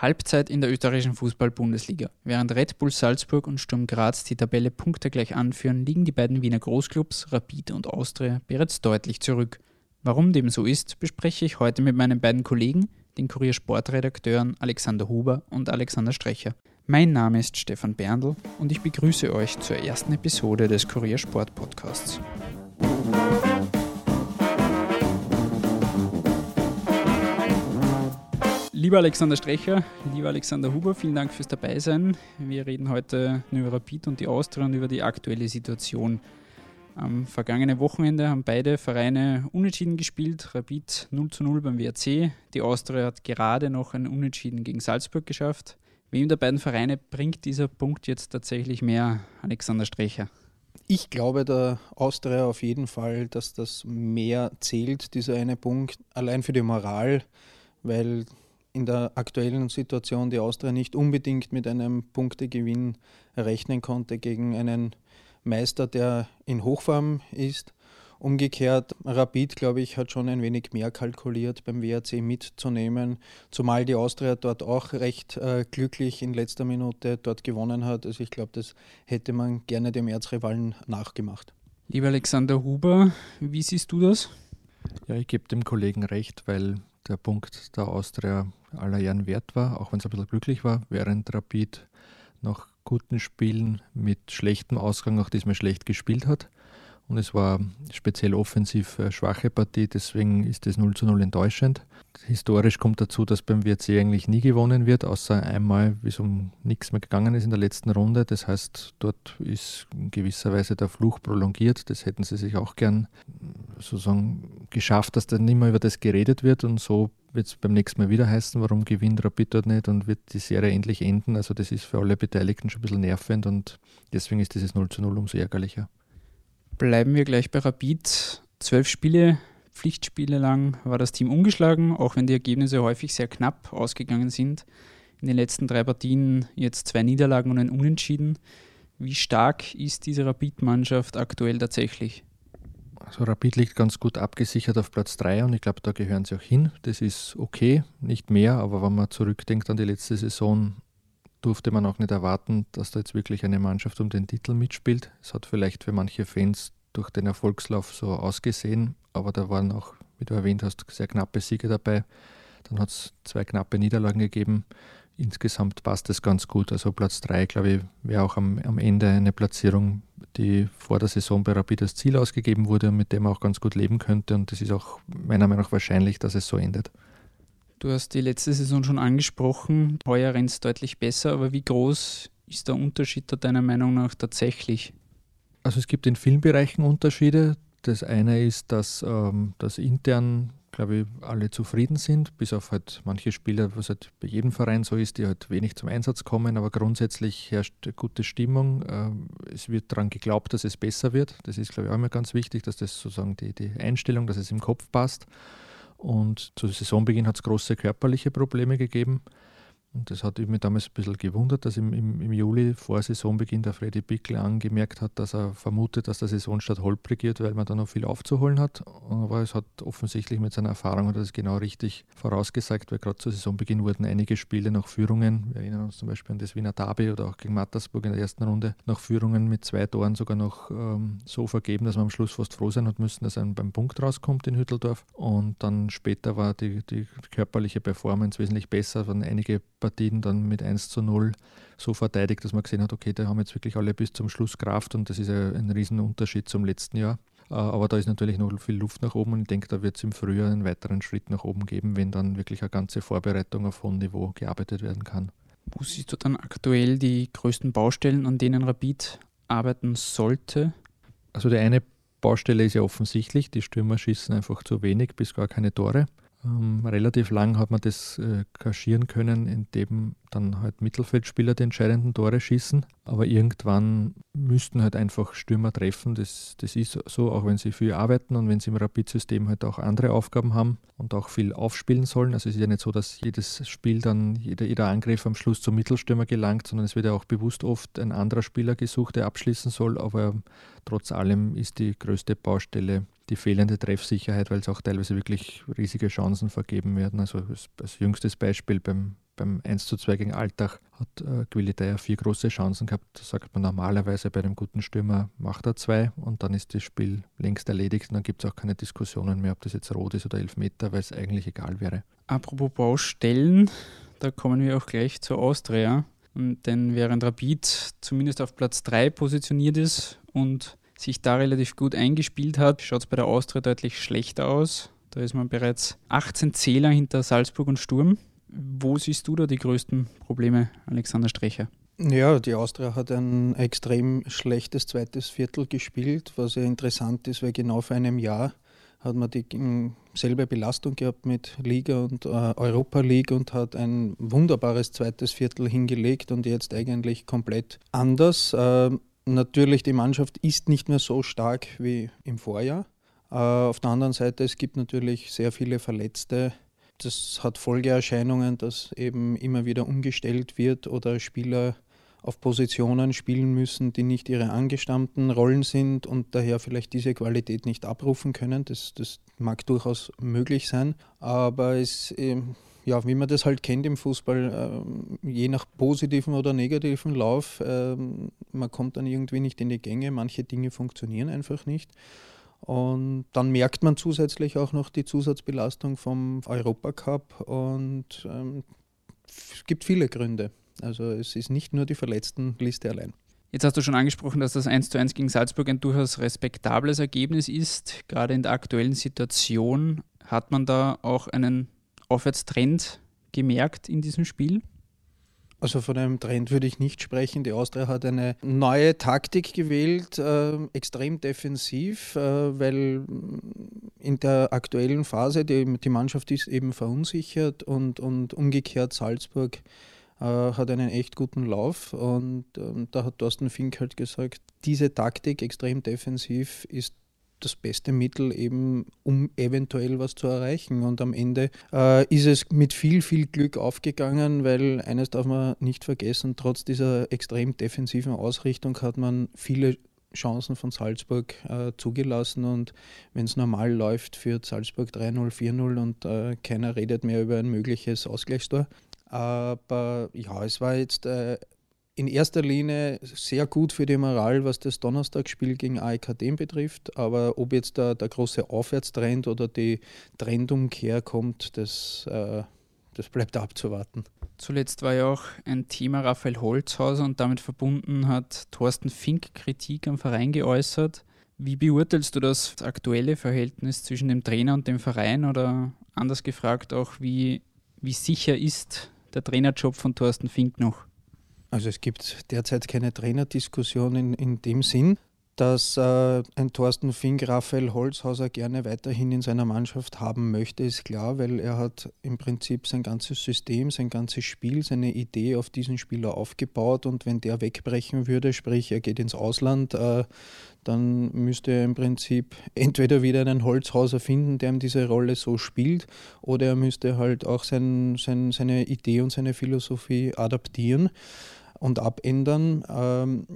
Halbzeit in der österreichischen Fußball-Bundesliga. Während Red Bull Salzburg und Sturm Graz die Tabelle punktegleich anführen, liegen die beiden Wiener Großclubs Rapid und Austria bereits deutlich zurück. Warum dem so ist, bespreche ich heute mit meinen beiden Kollegen, den Kurier-Sportredakteuren Alexander Huber und Alexander Strecher. Mein Name ist Stefan Berndl und ich begrüße euch zur ersten Episode des Kurier Lieber Alexander Strecher, lieber Alexander Huber, vielen Dank fürs Dabeisein. Wir reden heute über Rapid und die Austria und über die aktuelle Situation. Am vergangenen Wochenende haben beide Vereine unentschieden gespielt. Rapid 0 zu 0 beim WRC. Die Austria hat gerade noch ein Unentschieden gegen Salzburg geschafft. Wem der beiden Vereine bringt dieser Punkt jetzt tatsächlich mehr, Alexander Strecher? Ich glaube der Austria auf jeden Fall, dass das mehr zählt, dieser eine Punkt, allein für die Moral, weil in der aktuellen Situation die Austria nicht unbedingt mit einem Punktegewinn rechnen konnte gegen einen Meister, der in Hochform ist. Umgekehrt, Rapid, glaube ich, hat schon ein wenig mehr kalkuliert, beim WRC mitzunehmen, zumal die Austria dort auch recht äh, glücklich in letzter Minute dort gewonnen hat. Also ich glaube, das hätte man gerne dem Erzrivalen nachgemacht. Lieber Alexander Huber, wie siehst du das? Ja, ich gebe dem Kollegen recht, weil der Punkt der Austria aller Ehren wert war, auch wenn es ein bisschen glücklich war, während Rapid nach guten Spielen mit schlechtem Ausgang auch diesmal schlecht gespielt hat. Und es war speziell offensiv schwache Partie, deswegen ist das 0 zu 0 enttäuschend. Historisch kommt dazu, dass beim WRC eigentlich nie gewonnen wird, außer einmal, wie es um nichts mehr gegangen ist in der letzten Runde. Das heißt, dort ist in gewisser Weise der Fluch prolongiert. Das hätten sie sich auch gern sozusagen geschafft, dass dann nicht mehr über das geredet wird. Und so wird es beim nächsten Mal wieder heißen, warum gewinnt Rapid dort nicht und wird die Serie endlich enden. Also das ist für alle Beteiligten schon ein bisschen nervend und deswegen ist dieses 0 zu 0 umso ärgerlicher. Bleiben wir gleich bei Rapid. Zwölf Spiele, Pflichtspiele lang war das Team ungeschlagen, auch wenn die Ergebnisse häufig sehr knapp ausgegangen sind. In den letzten drei Partien jetzt zwei Niederlagen und ein Unentschieden. Wie stark ist diese Rapid-Mannschaft aktuell tatsächlich? Also Rapid liegt ganz gut abgesichert auf Platz 3 und ich glaube, da gehören sie auch hin. Das ist okay, nicht mehr, aber wenn man zurückdenkt an die letzte Saison, durfte man auch nicht erwarten, dass da jetzt wirklich eine Mannschaft um den Titel mitspielt. Es hat vielleicht für manche Fans durch den Erfolgslauf so ausgesehen, aber da waren auch, wie du erwähnt hast, sehr knappe Siege dabei. Dann hat es zwei knappe Niederlagen gegeben. Insgesamt passt es ganz gut. Also Platz 3, glaube ich, wäre auch am, am Ende eine Platzierung, die vor der Saison bei Rapid als Ziel ausgegeben wurde und mit dem man auch ganz gut leben könnte. Und das ist auch meiner Meinung nach wahrscheinlich, dass es so endet. Du hast die letzte Saison schon angesprochen. Heuer rennt es deutlich besser, aber wie groß ist der Unterschied da deiner Meinung nach tatsächlich? Also es gibt in vielen Bereichen Unterschiede. Das eine ist, dass, ähm, dass intern, glaube ich, alle zufrieden sind, bis auf halt manche Spieler, was halt bei jedem Verein so ist, die halt wenig zum Einsatz kommen, aber grundsätzlich herrscht gute Stimmung. Ähm, es wird daran geglaubt, dass es besser wird. Das ist, glaube ich, auch immer ganz wichtig, dass das sozusagen die, die Einstellung, dass es im Kopf passt. Und zu Saisonbeginn hat es große körperliche Probleme gegeben. Und das hat mich damals ein bisschen gewundert, dass im, im, im Juli vor Saisonbeginn der Freddy Bickel angemerkt hat, dass er vermutet, dass der Saisonstart holprig wird, weil man da noch viel aufzuholen hat. Aber es hat offensichtlich mit seiner Erfahrung hat das genau richtig vorausgesagt, weil gerade zu Saisonbeginn wurden einige Spiele nach Führungen, wir erinnern uns zum Beispiel an das Wiener Derby oder auch gegen Mattersburg in der ersten Runde, nach Führungen mit zwei Toren sogar noch ähm, so vergeben, dass man am Schluss fast froh sein hat müssen, dass er beim Punkt rauskommt in Hütteldorf. Und dann später war die, die körperliche Performance wesentlich besser, waren einige Partien dann mit 1 zu 0 so verteidigt, dass man gesehen hat, okay, da haben jetzt wirklich alle bis zum Schluss Kraft und das ist ein Riesenunterschied zum letzten Jahr. Äh, aber da ist natürlich noch viel Luft nach oben und ich denke, da wird es im Frühjahr einen weiteren Schritt nach oben geben, wenn dann wirklich eine ganze Vorbereitung auf hohem Niveau gearbeitet werden kann. Wo siehst du dann aktuell die größten Baustellen, an denen Rapid arbeiten sollte? Also die eine Baustelle ist ja offensichtlich, die Stürmer schießen einfach zu wenig bis gar keine Tore. Ähm, relativ lang hat man das äh, kaschieren können, indem dann halt Mittelfeldspieler die entscheidenden Tore schießen. Aber irgendwann müssten halt einfach Stürmer treffen. Das, das ist so, auch wenn sie viel arbeiten und wenn sie im Rapid-System halt auch andere Aufgaben haben und auch viel aufspielen sollen. Also es ist ja nicht so, dass jedes Spiel dann, jeder, jeder Angriff am Schluss zum Mittelstürmer gelangt, sondern es wird ja auch bewusst oft ein anderer Spieler gesucht, der abschließen soll. Aber trotz allem ist die größte Baustelle die fehlende Treffsicherheit, weil es auch teilweise wirklich riesige Chancen vergeben werden. Also als, jüngstes Beispiel beim beim 1 zu 2 gegen Alltag hat äh, Quilitaya vier große Chancen gehabt. Da sagt man normalerweise bei einem guten Stürmer macht er zwei und dann ist das Spiel längst erledigt und dann gibt es auch keine Diskussionen mehr, ob das jetzt rot ist oder Elfmeter, weil es eigentlich egal wäre. Apropos Baustellen, da kommen wir auch gleich zur Austria. Denn während Rapid zumindest auf Platz 3 positioniert ist und sich da relativ gut eingespielt hat, schaut es bei der Austria deutlich schlechter aus. Da ist man bereits 18 Zähler hinter Salzburg und Sturm. Wo siehst du da die größten Probleme, Alexander Strecher? Ja, die Austria hat ein extrem schlechtes zweites Viertel gespielt, was ja interessant ist, weil genau vor einem Jahr hat man dieselbe Belastung gehabt mit Liga und äh, Europa League und hat ein wunderbares zweites Viertel hingelegt und jetzt eigentlich komplett anders. Äh, natürlich, die Mannschaft ist nicht mehr so stark wie im Vorjahr. Äh, auf der anderen Seite, es gibt natürlich sehr viele Verletzte. Das hat Folgeerscheinungen, dass eben immer wieder umgestellt wird oder Spieler auf Positionen spielen müssen, die nicht ihre angestammten Rollen sind und daher vielleicht diese Qualität nicht abrufen können. Das, das mag durchaus möglich sein, aber es, ähm, ja, wie man das halt kennt im Fußball, äh, je nach positiven oder negativen Lauf, äh, man kommt dann irgendwie nicht in die Gänge, manche Dinge funktionieren einfach nicht. Und dann merkt man zusätzlich auch noch die Zusatzbelastung vom Europacup und ähm, es gibt viele Gründe. Also es ist nicht nur die Verletztenliste allein. Jetzt hast du schon angesprochen, dass das 1 zu 1 gegen Salzburg ein durchaus respektables Ergebnis ist. Gerade in der aktuellen Situation hat man da auch einen Aufwärtstrend gemerkt in diesem Spiel? Also von einem Trend würde ich nicht sprechen. Die Austria hat eine neue Taktik gewählt, äh, extrem defensiv, äh, weil in der aktuellen Phase die, die Mannschaft ist eben verunsichert und, und umgekehrt Salzburg äh, hat einen echt guten Lauf und, und da hat Thorsten Fink halt gesagt, diese Taktik extrem defensiv ist das beste Mittel eben, um eventuell was zu erreichen. Und am Ende äh, ist es mit viel, viel Glück aufgegangen, weil eines darf man nicht vergessen, trotz dieser extrem defensiven Ausrichtung hat man viele Chancen von Salzburg äh, zugelassen und wenn es normal läuft, führt Salzburg 3-0, 4-0 und äh, keiner redet mehr über ein mögliches Ausgleichstor. Aber ja, es war jetzt äh, in erster Linie sehr gut für die Moral, was das Donnerstagsspiel gegen AEK betrifft. Aber ob jetzt da der große Aufwärtstrend oder die Trendumkehr kommt, das, äh, das bleibt abzuwarten. Zuletzt war ja auch ein Thema Raphael Holzhauser und damit verbunden hat Thorsten Fink Kritik am Verein geäußert. Wie beurteilst du das aktuelle Verhältnis zwischen dem Trainer und dem Verein oder anders gefragt auch, wie, wie sicher ist der Trainerjob von Thorsten Fink noch? Also es gibt derzeit keine Trainerdiskussion in, in dem Sinn, dass äh, ein Thorsten Fink Raphael Holzhauser gerne weiterhin in seiner Mannschaft haben möchte, ist klar, weil er hat im Prinzip sein ganzes System, sein ganzes Spiel, seine Idee auf diesen Spieler aufgebaut und wenn der wegbrechen würde, sprich er geht ins Ausland, äh, dann müsste er im Prinzip entweder wieder einen Holzhauser finden, der ihm diese Rolle so spielt, oder er müsste halt auch sein, sein, seine Idee und seine Philosophie adaptieren und abändern. Ähm,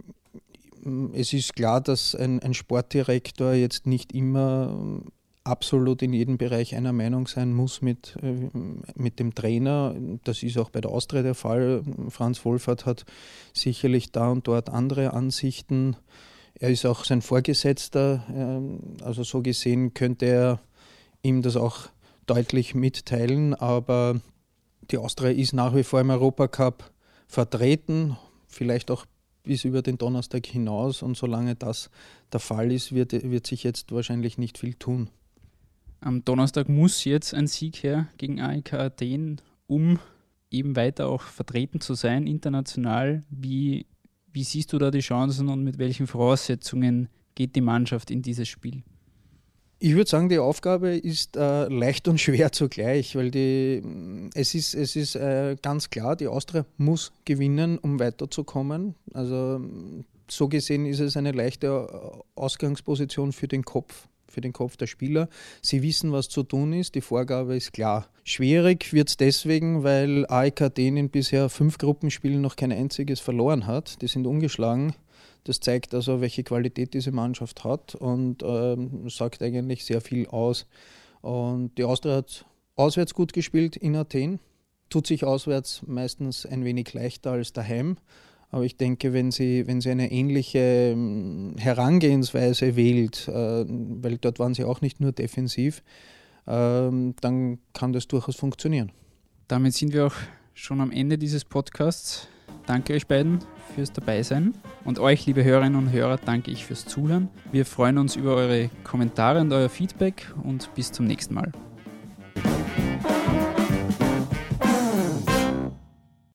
es ist klar, dass ein, ein, Sportdirektor jetzt nicht immer absolut in jedem Bereich einer Meinung sein muss mit, äh, mit dem Trainer. Das ist auch bei der Austria der Fall. Franz Wohlfahrt hat sicherlich da und dort andere Ansichten. Er ist auch sein Vorgesetzter, ähm, also so gesehen könnte er ihm das auch deutlich mitteilen, aber die Austria ist nach wie vor im Europacup vertreten, vielleicht auch bis über den Donnerstag hinaus und solange das der Fall ist, wird, wird sich jetzt wahrscheinlich nicht viel tun. Am Donnerstag muss jetzt ein Sieg her gegen AEK Athen, um eben weiter auch vertreten zu sein international. Wie wie siehst du da die Chancen und mit welchen Voraussetzungen geht die Mannschaft in dieses Spiel? Ich würde sagen, die Aufgabe ist äh, leicht und schwer zugleich, weil die, es ist, es ist äh, ganz klar, die Austria muss gewinnen, um weiterzukommen. Also so gesehen ist es eine leichte Ausgangsposition für den Kopf für den Kopf der Spieler. Sie wissen, was zu tun ist, die Vorgabe ist klar. Schwierig wird es deswegen, weil AEK in bisher fünf Gruppenspielen noch kein einziges verloren hat. Die sind ungeschlagen. Das zeigt also, welche Qualität diese Mannschaft hat und ähm, sagt eigentlich sehr viel aus. Und die Austria hat auswärts gut gespielt in Athen. tut sich auswärts meistens ein wenig leichter als daheim. Aber ich denke, wenn sie, wenn sie eine ähnliche ähm, Herangehensweise wählt, äh, weil dort waren sie auch nicht nur defensiv, ähm, dann kann das durchaus funktionieren. Damit sind wir auch schon am Ende dieses Podcasts. Danke euch beiden fürs Dabeisein und euch, liebe Hörerinnen und Hörer, danke ich fürs Zuhören. Wir freuen uns über eure Kommentare und euer Feedback und bis zum nächsten Mal.